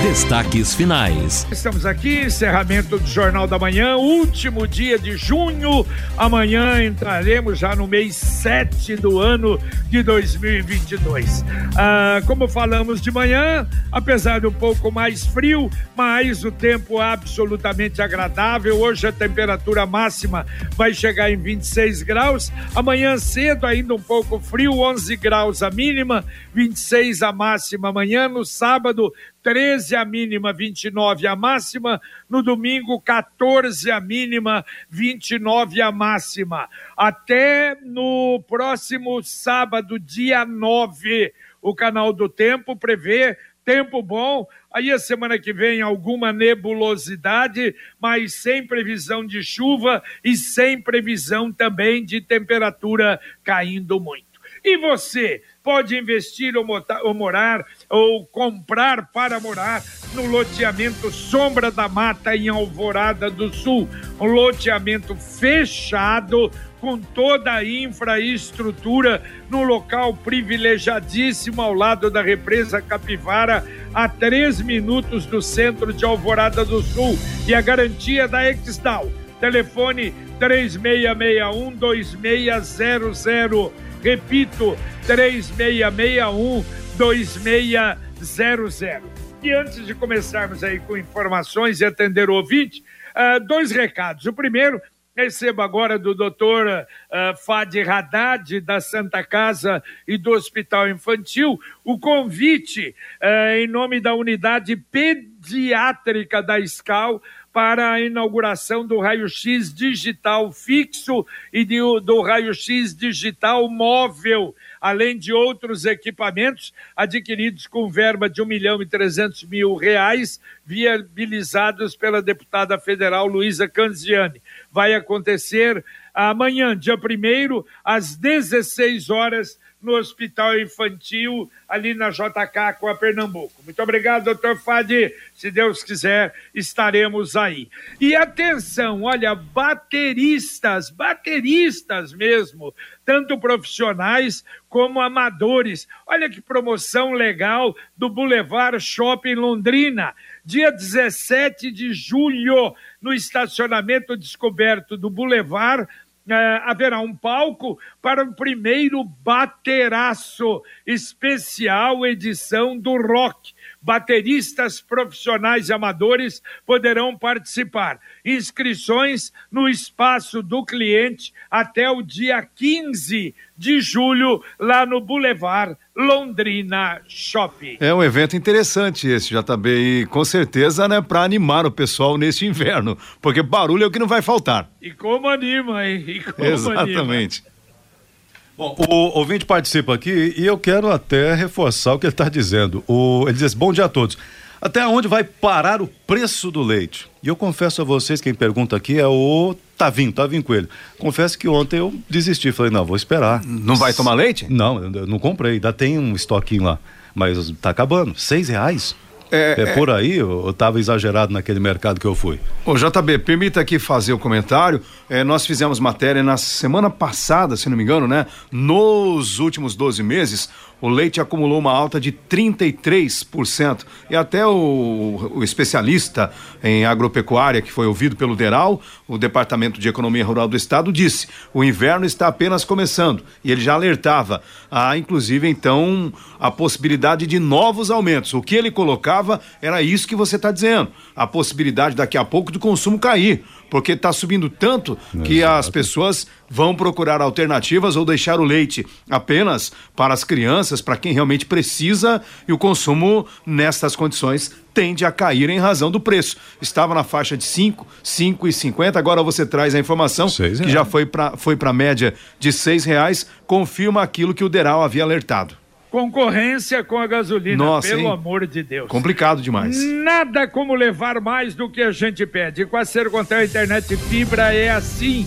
Destaques finais. Estamos aqui, encerramento do Jornal da Manhã, último dia de junho. Amanhã entraremos já no mês 7 do ano de 2022. Ah, como falamos de manhã, apesar de um pouco mais frio, mas o tempo absolutamente agradável. Hoje a temperatura máxima vai chegar em 26 graus. Amanhã cedo, ainda um pouco frio, 11 graus a mínima, 26 a máxima amanhã. No sábado, 13 a mínima, 29 a máxima. No domingo, 14 a mínima, 29 a máxima. Até no próximo sábado, dia 9, o canal do Tempo prevê tempo bom. Aí a semana que vem alguma nebulosidade, mas sem previsão de chuva e sem previsão também de temperatura caindo muito. E você pode investir ou morar ou comprar para morar no loteamento Sombra da Mata em Alvorada do Sul, um loteamento fechado com toda a infraestrutura no local privilegiadíssimo ao lado da represa Capivara, a três minutos do centro de Alvorada do Sul e a garantia da Exdal. Telefone 3661 2600 Repito, 3661 2600. E antes de começarmos aí com informações e atender o ouvinte, uh, dois recados. O primeiro, recebo agora do doutor uh, Fadi Haddad, da Santa Casa e do Hospital Infantil, o convite uh, em nome da unidade pediátrica da SCAL para a inauguração do raio-x digital fixo e de, do raio-x digital móvel, além de outros equipamentos adquiridos com verba de 1 milhão e 300 mil reais, viabilizados pela deputada federal Luísa Canziani. Vai acontecer amanhã, dia 1 às 16 horas, no Hospital Infantil, ali na JK com a Pernambuco. Muito obrigado, doutor Fadi. Se Deus quiser, estaremos aí. E atenção, olha, bateristas, bateristas mesmo, tanto profissionais como amadores. Olha que promoção legal do Boulevard Shopping Londrina. Dia 17 de julho, no estacionamento descoberto do Boulevard, é, haverá um palco para o primeiro bateraço especial edição do rock. Bateristas profissionais e amadores poderão participar. Inscrições no espaço do cliente até o dia 15 de julho, lá no Boulevard Londrina Shopping. É um evento interessante esse, JB, e com certeza, né, para animar o pessoal neste inverno, porque barulho é o que não vai faltar. E como anima, hein? E como Exatamente. Anima. Bom, o ouvinte participa aqui e eu quero até reforçar o que ele está dizendo. O, ele diz assim, bom dia a todos. Até onde vai parar o preço do leite? E eu confesso a vocês, quem pergunta aqui é o Tavinho, Tavinho Coelho. Confesso que ontem eu desisti, falei, não, vou esperar. Não vai tomar leite? Não, eu não comprei, ainda tem um estoquinho lá. Mas tá acabando, seis reais? É, é, por aí, eu estava exagerado naquele mercado que eu fui. Ô JB, permita aqui fazer o comentário. É, nós fizemos matéria na semana passada, se não me engano, né? Nos últimos 12 meses, o leite acumulou uma alta de 33%. E até o, o, especialista em agropecuária, que foi ouvido pelo DERAL, o Departamento de Economia Rural do Estado, disse: o inverno está apenas começando. E ele já alertava, a, inclusive, então, a possibilidade de novos aumentos. O que ele colocava era isso que você está dizendo: a possibilidade daqui a pouco do consumo cair porque está subindo tanto que Exato. as pessoas vão procurar alternativas ou deixar o leite apenas para as crianças, para quem realmente precisa, e o consumo nestas condições tende a cair em razão do preço. Estava na faixa de 5, 5 e 50, agora você traz a informação que já foi para foi a média de seis reais, confirma aquilo que o Deral havia alertado concorrência com a gasolina, Nossa, pelo hein? amor de Deus. Complicado demais. Nada como levar mais do que a gente pede. Com a Sercontel Internet Fibra é assim.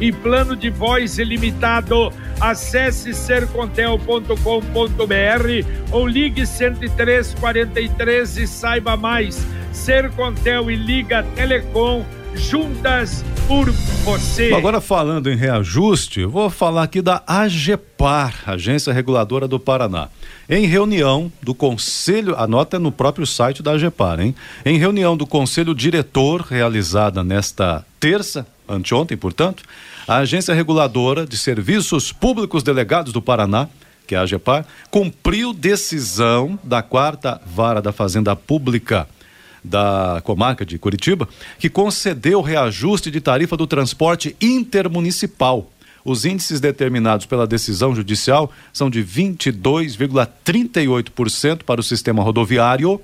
e plano de voz ilimitado. Acesse sercontel.com.br ou ligue 10343 e saiba mais. Sercontel e Liga Telecom juntas por você. Agora falando em reajuste, vou falar aqui da AGEPAR, Agência Reguladora do Paraná. Em reunião do Conselho, anota no próprio site da AGEPAR, hein? Em reunião do Conselho Diretor realizada nesta terça, anteontem, portanto, a Agência Reguladora de Serviços Públicos Delegados do Paraná, que é a AGEPAR, cumpriu decisão da quarta vara da Fazenda Pública da comarca de Curitiba, que concedeu reajuste de tarifa do transporte intermunicipal. Os índices determinados pela decisão judicial são de 22,38% para o sistema rodoviário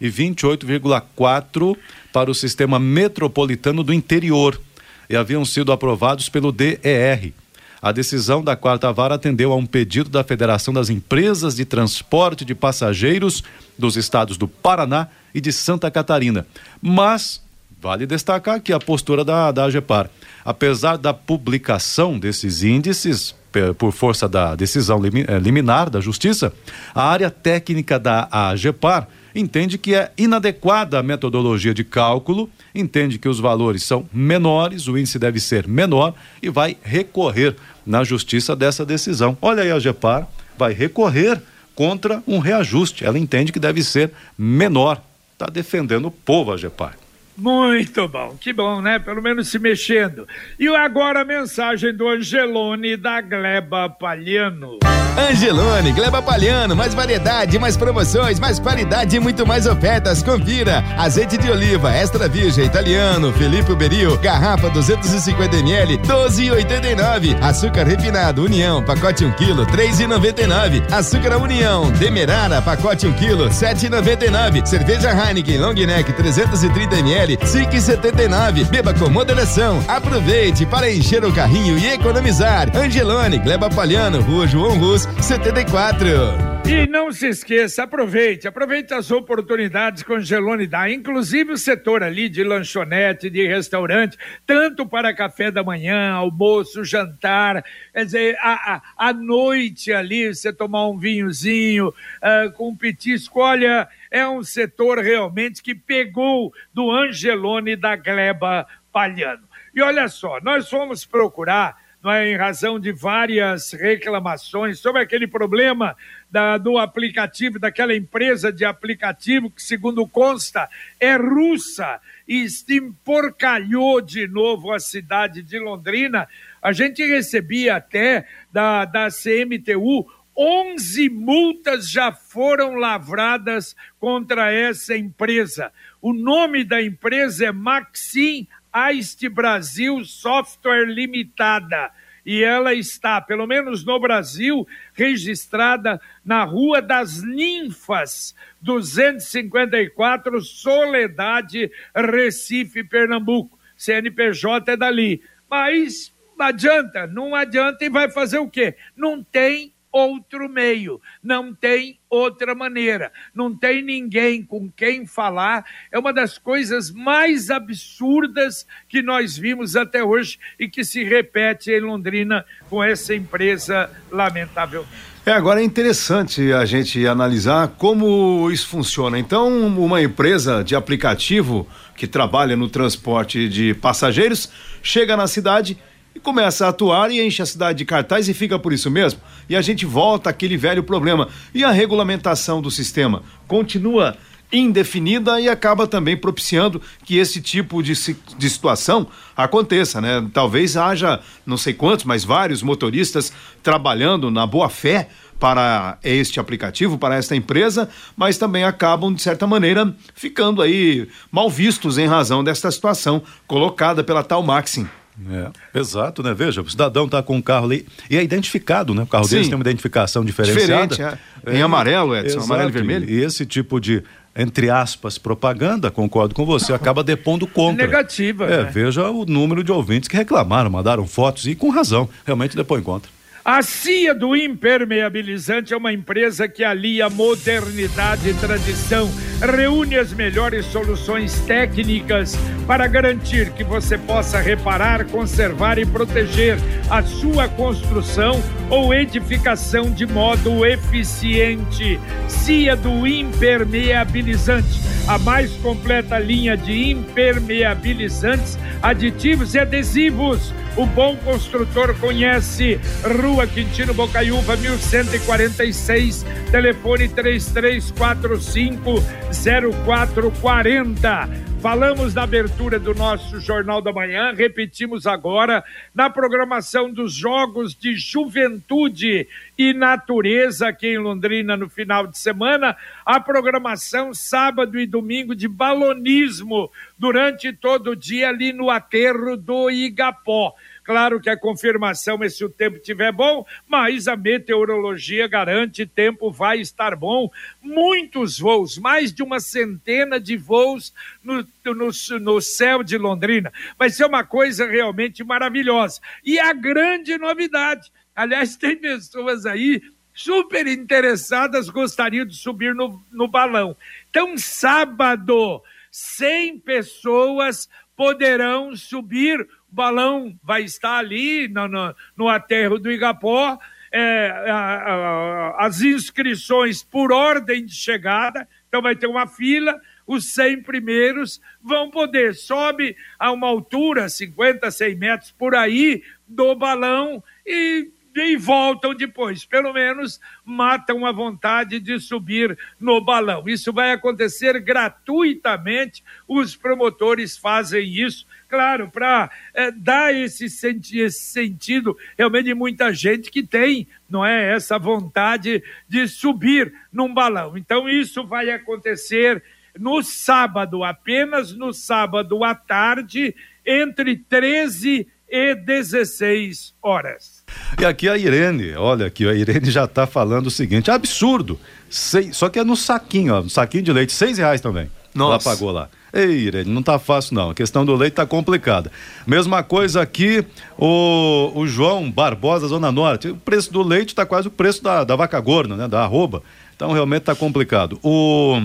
e 28,4% para o sistema metropolitano do interior e haviam sido aprovados pelo DER. A decisão da quarta vara atendeu a um pedido da Federação das Empresas de Transporte de Passageiros dos estados do Paraná e de Santa Catarina. Mas vale destacar que a postura da, da AGEPAR, apesar da publicação desses índices por força da decisão eh, liminar da Justiça, a área técnica da AGEPAR entende que é inadequada a metodologia de cálculo, entende que os valores são menores, o índice deve ser menor e vai recorrer na justiça dessa decisão. Olha aí a GEPAR, vai recorrer contra um reajuste. Ela entende que deve ser menor. Está defendendo o povo a GEPAR. Muito bom, que bom, né? Pelo menos se mexendo. E agora a mensagem do Angelone da Gleba Palhano. Angelone, Gleba Palhano, mais variedade, mais promoções, mais qualidade e muito mais ofertas. Confira. Azeite de oliva extra virgem italiano, Felipe Beril, garrafa 250 ml, 12,89. Açúcar refinado União, pacote 1 kg, 3,99. Açúcar União, Demerara, pacote 1 kg, 7,99. Cerveja Heineken Long Neck 330 ml, 5,79. Beba com moderação. Aproveite para encher o carrinho e economizar. Angelone, Gleba Palhano, Rua João Rus, 74. E não se esqueça, aproveite, aproveite as oportunidades que o Angelone dá, inclusive o setor ali de lanchonete, de restaurante, tanto para café da manhã, almoço, jantar, quer dizer, a noite ali, você tomar um vinhozinho uh, com um petisco, olha, é um setor realmente que pegou do Angelone da Gleba Palhano. E olha só, nós fomos procurar em razão de várias reclamações sobre aquele problema da, do aplicativo, daquela empresa de aplicativo que, segundo consta, é russa e emporcalhou de novo a cidade de Londrina. A gente recebia até da, da CMTU 11 multas já foram lavradas contra essa empresa. O nome da empresa é Maxim Aiste Brasil Software Limitada. E ela está, pelo menos no Brasil, registrada na Rua das Ninfas, 254, Soledade, Recife, Pernambuco. CNPJ é dali. Mas não adianta, não adianta e vai fazer o quê? Não tem outro meio, não tem outra maneira, não tem ninguém com quem falar. É uma das coisas mais absurdas que nós vimos até hoje e que se repete em Londrina com essa empresa, lamentavelmente. É, agora é interessante a gente analisar como isso funciona. Então, uma empresa de aplicativo que trabalha no transporte de passageiros chega na cidade e começa a atuar e enche a cidade de cartaz e fica por isso mesmo. E a gente volta àquele velho problema. E a regulamentação do sistema continua indefinida e acaba também propiciando que esse tipo de, de situação aconteça, né? Talvez haja não sei quantos, mas vários motoristas trabalhando na boa fé para este aplicativo, para esta empresa, mas também acabam, de certa maneira, ficando aí mal vistos em razão desta situação colocada pela tal Maxim. É, exato, né? Veja, o cidadão está com um carro ali e é identificado, né? O carro deles tem uma identificação diferenciada. Diferente, é. Em amarelo, Edson, Exato. amarelo e vermelho. E esse tipo de, entre aspas, propaganda, concordo com você, acaba depondo contra. Negativa, É, né? veja o número de ouvintes que reclamaram, mandaram fotos e com razão, realmente depõe contra. A CIA do Impermeabilizante é uma empresa que alia modernidade e tradição, reúne as melhores soluções técnicas para garantir que você possa reparar, conservar e proteger a sua construção ou edificação de modo eficiente. CIA do Impermeabilizante, a mais completa linha de impermeabilizantes, aditivos e adesivos. O bom construtor conhece Rua Quintino Bocaiúva, 1146, telefone 3345 0440. Falamos na abertura do nosso Jornal da Manhã, repetimos agora na programação dos Jogos de Juventude e Natureza aqui em Londrina no final de semana, a programação sábado e domingo de balonismo durante todo o dia ali no aterro do Igapó. Claro que a confirmação é se o tempo estiver bom, mas a meteorologia garante tempo vai estar bom. Muitos voos, mais de uma centena de voos no, no, no céu de Londrina. Vai ser uma coisa realmente maravilhosa. E a grande novidade, aliás, tem pessoas aí super interessadas, gostariam de subir no, no balão. Então, sábado, 100 pessoas poderão subir balão vai estar ali no, no, no aterro do Igapó. É, a, a, as inscrições por ordem de chegada, então vai ter uma fila. Os 100 primeiros vão poder, sobe a uma altura, 50, 100 metros por aí, do balão e e voltam depois. Pelo menos matam a vontade de subir no balão. Isso vai acontecer gratuitamente. Os promotores fazem isso, claro, para é, dar esse, senti esse sentido realmente de muita gente que tem, não é, essa vontade de subir num balão. Então isso vai acontecer no sábado, apenas no sábado à tarde, entre 13 e 16 horas. E aqui a Irene, olha aqui, a Irene já está falando o seguinte, absurdo, seis, só que é no saquinho, ó, no saquinho de leite, seis reais também. Nossa. Ela pagou lá. Ei, Irene, não tá fácil não, a questão do leite tá complicada. Mesma coisa aqui, o, o João Barbosa, Zona Norte, o preço do leite tá quase o preço da, da vaca gorda, né, da arroba, então realmente tá complicado. O...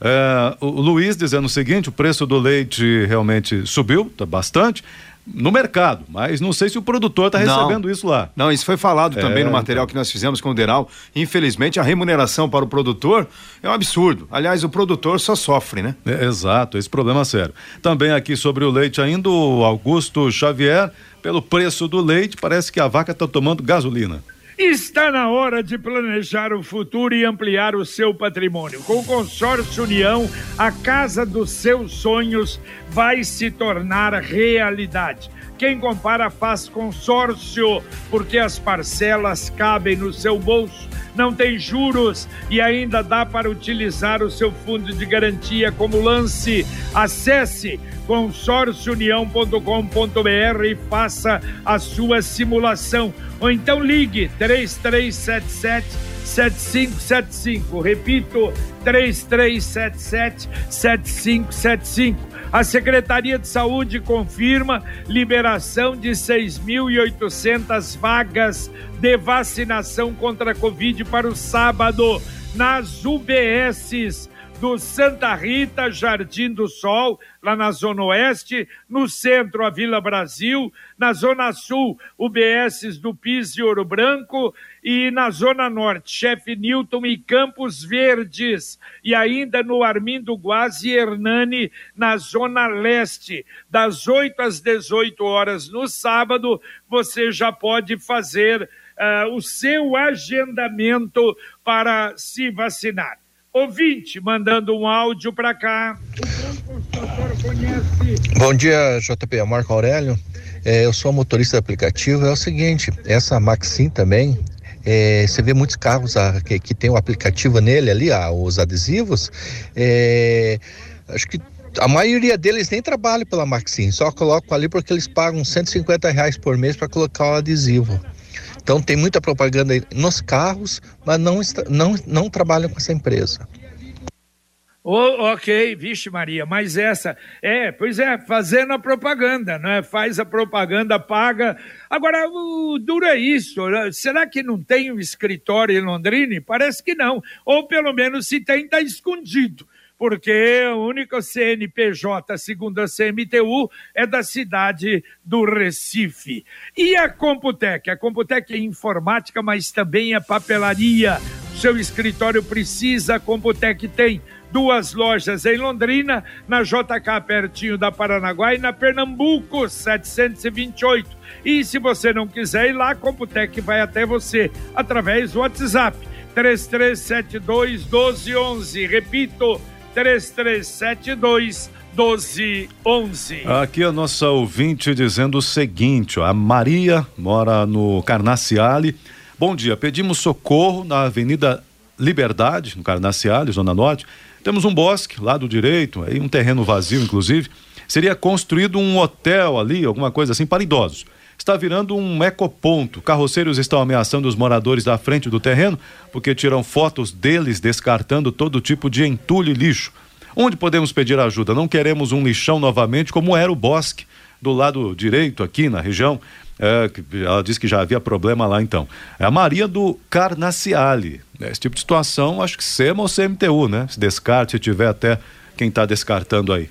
É, o Luiz dizendo o seguinte: o preço do leite realmente subiu tá bastante no mercado, mas não sei se o produtor está Não. recebendo isso lá. Não, isso foi falado também É, no material que nós fizemos com o Deral. Infelizmente, a remuneração para o produtor é um absurdo. Aliás, o produtor só sofre, né? É, exato, esse problema é sério. Também aqui sobre o leite ainda, o Augusto Xavier, pelo preço do leite, parece que a vaca está tomando gasolina. Está na hora de planejar o futuro e ampliar o seu patrimônio. Com o Consórcio União, a casa dos seus sonhos vai se tornar realidade. Quem compara faz consórcio, porque as parcelas cabem no seu bolso, não tem juros e ainda dá para utilizar o seu fundo de garantia como lance. Acesse consórciounião.com.br e faça a sua simulação. Ou então ligue 3377 7575. Repito, 3377 7575. A Secretaria de Saúde confirma liberação de 6.800 vagas de vacinação contra a Covid para o sábado. Nas UBSs do Santa Rita, Jardim do Sol, lá na Zona Oeste, no centro, a Vila Brasil, na Zona Sul, UBSs do PIS e Ouro Branco, e na Zona Norte, Chefe Newton e Campos Verdes, e ainda no Armindo Guazi e Hernani, na Zona Leste, das 8 às 18 horas no sábado, você já pode fazer ah, o seu agendamento para se vacinar. Ouvinte, mandando um áudio para cá. Bom dia, JP. É Marco Aurélio. É, eu sou motorista aplicativo. É o seguinte, essa Maxim também, é, você vê muitos carros ah, que, que tem o aplicativo nele ali, ah, os adesivos. É, acho que A maioria deles nem trabalha pela Maxim, só colocam ali porque eles pagam 150 reais por mês para colocar o adesivo. Então tem muita propaganda nos carros, mas não, não, não trabalham com essa empresa. Oh, ok, vixe Maria, mas essa, é, pois é, fazendo a propaganda, né? Faz a propaganda, paga. Agora, o duro é isso, né? será que não tem um escritório em Londrina? Parece que não, ou pelo menos se tem, está escondido porque o único CNPJ, segundo a CMTU, é da cidade do Recife. E a Computec? A Computec é informática, mas também é papelaria. Seu escritório precisa, a Computec tem duas lojas em Londrina, na JK pertinho da Paranaguá e na Pernambuco 728. E se você não quiser ir lá, a Computec vai até você através do WhatsApp 3372 1211. Repito, 3372 1211. Aqui a nossa ouvinte dizendo o seguinte: ó, a Maria mora no Carnaciale. Bom dia, pedimos socorro na Avenida Liberdade, no Carnaciale, Zona Norte. Temos um bosque lá do direito, aí um terreno vazio, inclusive. Seria construído um hotel ali, alguma coisa assim, para idosos. Está virando um ecoponto. Carroceiros estão ameaçando os moradores da frente do terreno porque tiram fotos deles descartando todo tipo de entulho e lixo. Onde podemos pedir ajuda? Não queremos um lixão novamente, como era o bosque do lado direito aqui na região. É, ela disse que já havia problema lá então. É a Maria do Carnaciale. Esse tipo de situação, acho que SEMA ou CMTU, né? Se descarte, se tiver até quem está descartando aí.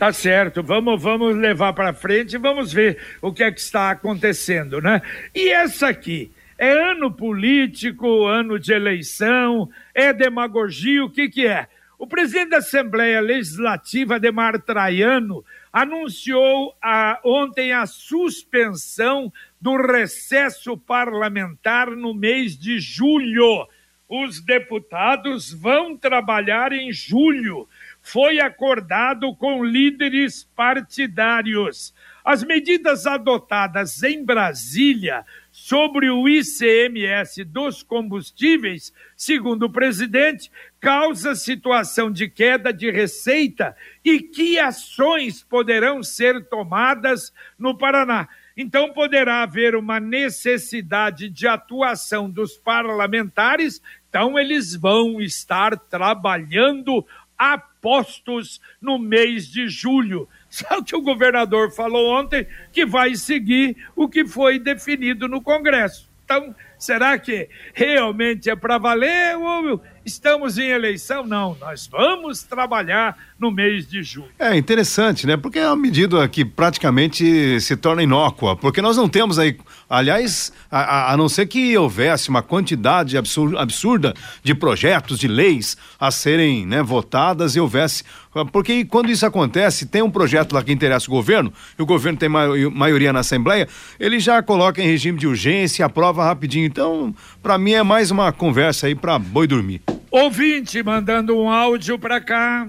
Tá certo, vamos, vamos levar para frente e vamos ver o que é que está acontecendo, né? E essa aqui, é ano político, ano de eleição, é demagogia, o que que é? O presidente da Assembleia Legislativa, Ademar Traiano, anunciou a, ontem a suspensão do recesso parlamentar no mês de julho. Os deputados vão trabalhar em julho. Foi acordado com líderes partidários. As medidas adotadas em Brasília sobre o ICMS dos combustíveis, segundo o presidente, causa situação de queda de receita e que ações poderão ser tomadas no Paraná. Então, poderá haver uma necessidade de atuação dos parlamentares, então, eles vão estar trabalhando a postos no mês de julho. Só que o governador falou ontem que vai seguir o que foi definido no Congresso. Então, será que realmente é para valer ou estamos em eleição? Não, nós vamos trabalhar no mês de julho. É interessante, né? Porque é uma medida que praticamente se torna inócua, porque nós não temos aí, aliás, a, a não ser que houvesse uma quantidade absurda, de projetos, de leis a serem né, votadas e houvesse porque quando isso acontece, tem um projeto lá que interessa o governo, e o governo tem maioria na Assembleia, ele já coloca em regime de urgência, aprova rapidinho. Então, para mim é mais uma conversa aí para boi dormir. Ouvinte mandando um áudio para cá.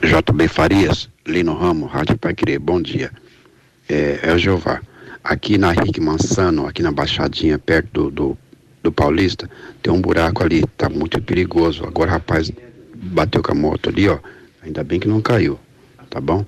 JB Farias, Lino Ramo, Rádio Pai Querer, bom dia. É, é o Jeová. Aqui na Rick Mansano, aqui na Baixadinha, perto do, do, do Paulista, tem um buraco ali, tá muito perigoso. Agora, rapaz, bateu com a moto ali, ó. Ainda bem que não caiu, tá bom?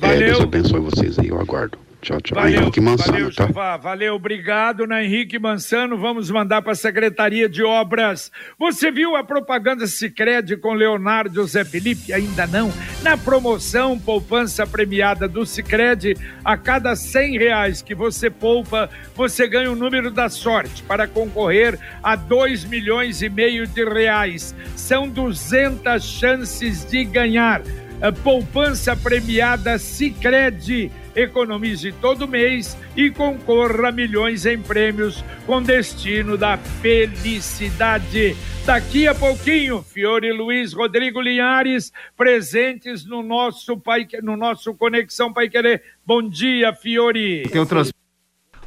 Valeu. É, Deus abençoe vocês aí, eu aguardo. Tchau, tchau. Valeu, Henrique Mansano, valeu, tá? Valeu, obrigado, na Henrique Mansano. Vamos mandar para a Secretaria de Obras. Você viu a propaganda Sicredi com Leonardo Zé Felipe? Ainda não? Na promoção Poupança Premiada do Sicredi, a cada cem reais que você poupa, você ganha o número da sorte para concorrer a dois milhões e meio de reais. São 200 chances de ganhar. A poupança premiada Sicredi economize todo mês e concorra a milhões em prêmios com destino da felicidade. Daqui a pouquinho, Fiore Luiz Rodrigo Linhares, presentes no nosso pai, no nosso Conexão Pai Querer. Bom dia, Fiore.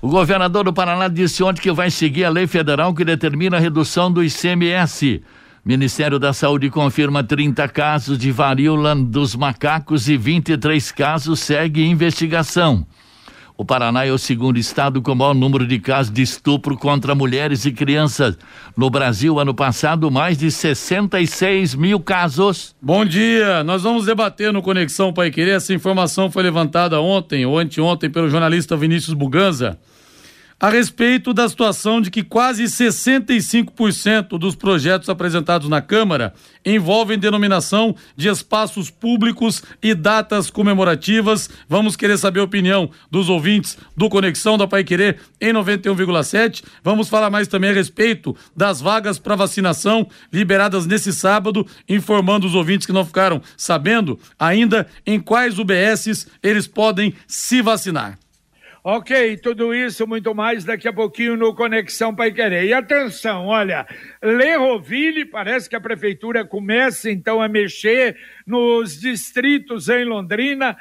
O governador do Paraná disse ontem que vai seguir a lei federal que determina a redução do ICMS. Ministério da Saúde confirma 30 casos de varíola dos macacos e 23 casos segue investigação. O Paraná é o segundo estado com maior número de casos de estupro contra mulheres e crianças. No Brasil, ano passado, mais de 66 mil casos. Bom dia, nós vamos debater no Conexão Pai Querer. Essa informação foi levantada ontem ou anteontem pelo jornalista Vinícius Buganza a respeito da situação de que quase 65% dos projetos apresentados na Câmara envolvem denominação de espaços públicos e datas comemorativas. Vamos querer saber a opinião dos ouvintes do Conexão da Pai Querer em 91,7. Vamos falar mais também a respeito das vagas para vacinação liberadas nesse sábado, informando os ouvintes que não ficaram sabendo ainda em quais UBSs eles podem se vacinar. Ok, tudo isso, muito mais daqui a pouquinho no Conexão Pai Querer. E atenção, olha, Lerroville, parece que a prefeitura começa então a mexer nos distritos em Londrina.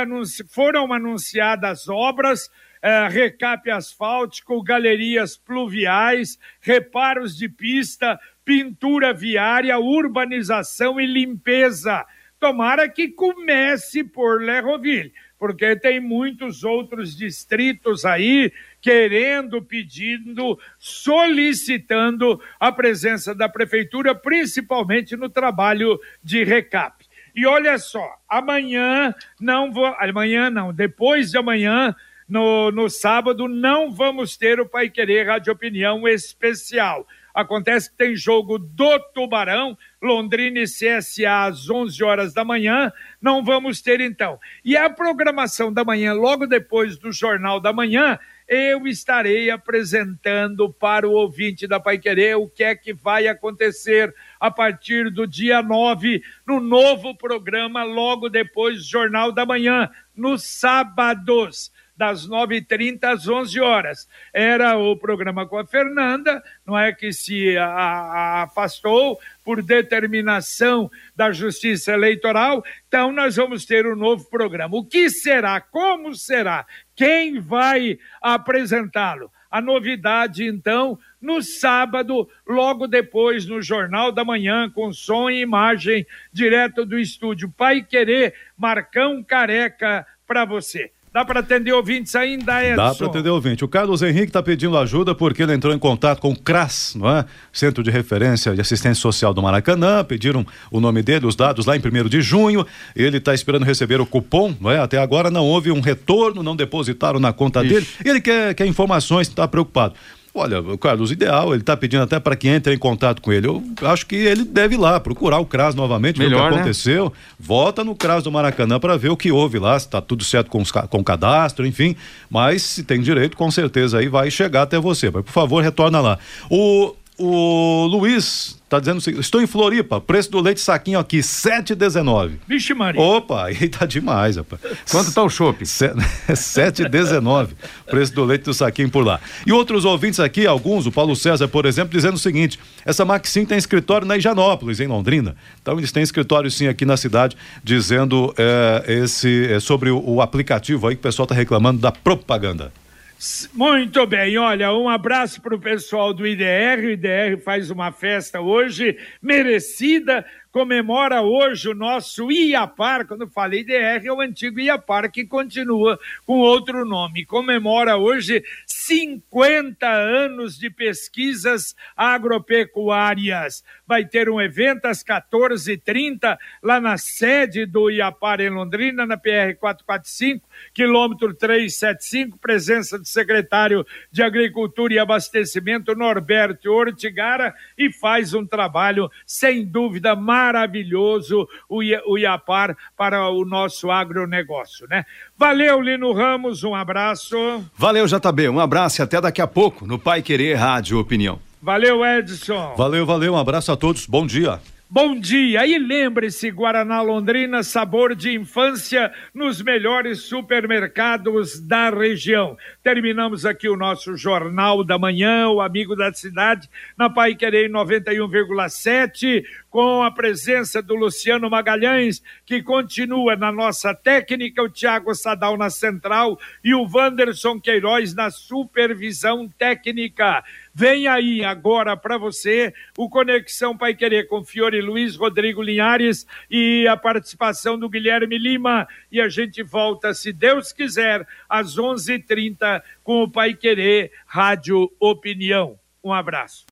Anunci... Foram anunciadas obras, eh, recape asfáltico, galerias pluviais, reparos de pista, pintura viária, urbanização e limpeza. Tomara que comece por Lerroville porque tem muitos outros distritos aí querendo, pedindo, solicitando a presença da prefeitura, principalmente no trabalho de recap. E olha só, amanhã não vou, amanhã não, depois de amanhã, no, no sábado, não vamos ter o Pai Querer Rádio Opinião especial. Acontece que tem jogo do Tubarão, Londrina e CSA às 11 horas da manhã. Não vamos ter então. E a programação da manhã, logo depois do Jornal da Manhã, eu estarei apresentando para o ouvinte da Pai Querer o que é que vai acontecer a partir do dia 9, no novo programa, logo depois do Jornal da Manhã, nos sábados das 9h30 às 11 horas. Era o programa com a Fernanda, não é que se a, a afastou por determinação da Justiça Eleitoral, então nós vamos ter um novo programa. O que será? Como será? Quem vai apresentá-lo? A novidade, então, no sábado, logo depois, no Jornal da Manhã, com som e imagem, direto do estúdio Pai Querer, Marcão Careca para você. Dá para atender ouvintes ainda, Edson? Dá para atender ouvinte. O Carlos Henrique está pedindo ajuda porque ele entrou em contato com o CRAS, não é? Centro de Referência de Assistência Social do Maracanã. Pediram o nome dele, os dados lá em 1 de junho. Ele está esperando receber o cupom, não é? Até agora não houve um retorno, não depositaram na conta Ixi. dele. Ele quer, quer informações, está preocupado. Olha, Carlos, ideal, ele está pedindo até para que entre em contato com ele. Eu acho que ele deve ir lá, procurar o CRAS novamente, Melhor, ver o que né? aconteceu. Volta no CRAS do Maracanã para ver o que houve lá, se está tudo certo com, os, com o cadastro, enfim. Mas se tem direito, com certeza aí vai chegar até você. Mas, por favor, retorna lá. O, o Luiz Tá dizendo o seguinte, estou em Floripa, preço do leite saquinho aqui, 7,19. Vixe Maria. Opa, aí tá demais, rapaz. Quanto tá o chopp? 7,19, preço do leite do saquinho por lá. E outros ouvintes aqui, alguns, o Paulo César, por exemplo, dizendo o seguinte, essa Maxim tem escritório na Higienópolis, em Londrina. Então eles têm escritório sim aqui na cidade, dizendo é, esse, é, sobre o, o aplicativo aí que o pessoal tá reclamando da propaganda. Muito bem, olha, um abraço para o pessoal do IDR. O IDR faz uma festa hoje merecida comemora hoje o nosso IAPAR, quando falei DR, é o antigo IAPAR, que continua com outro nome. Comemora hoje 50 anos de pesquisas agropecuárias. Vai ter um evento às 14h30, lá na sede do IAPAR em Londrina, na PR 445, quilômetro 375, presença do secretário de Agricultura e Abastecimento, Norberto Ortigara, e faz um trabalho, sem dúvida, maravilhoso o Iapar para o nosso agronegócio, né? Valeu, Lino Ramos, um abraço. Valeu, JB, um abraço e até daqui a pouco no Pai Querer Rádio Opinião. Valeu, Edson. Valeu, valeu, um abraço a todos, bom dia. Bom dia! E lembre-se, Guaraná Londrina, sabor de infância nos melhores supermercados da região. Terminamos aqui o nosso Jornal da Manhã, o Amigo da Cidade, na Pai Querer 91,7, com a presença do Luciano Magalhães, que continua na nossa técnica, o Tiago Sadal na central e o Wanderson Queiroz na supervisão técnica. Vem aí agora para você o Conexão Pai Querer com Fiore Luiz, Rodrigo Linhares e a participação do Guilherme Lima. E a gente volta, se Deus quiser, às 11:30 h 30 com o Pai Querer Rádio Opinião. Um abraço.